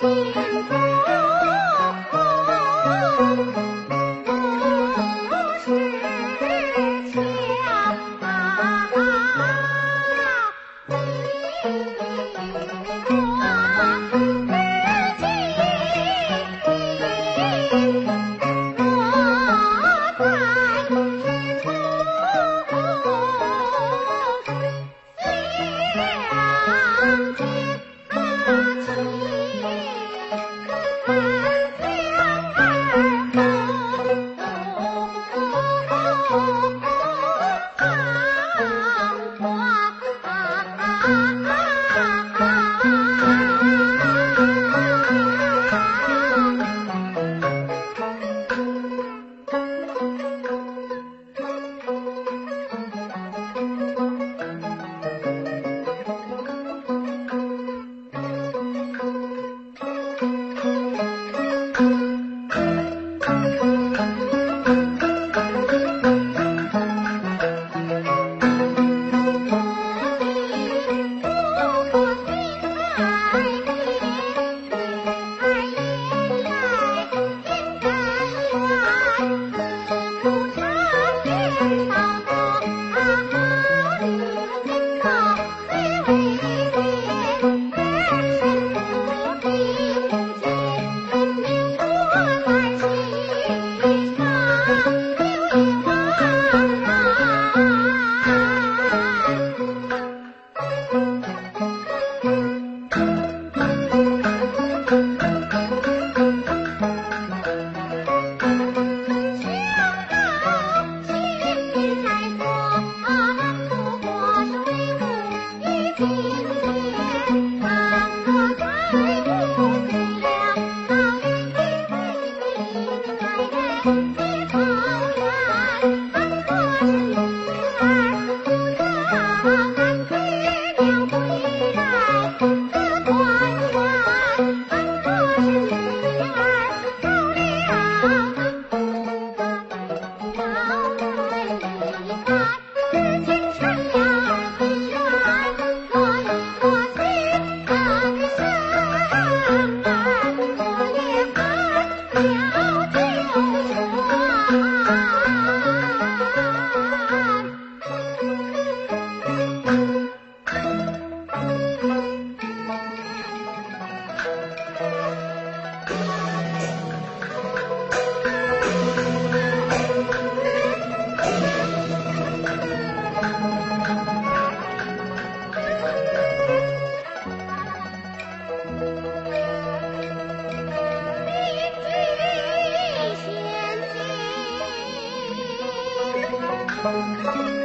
情字 Thank you. Thank you.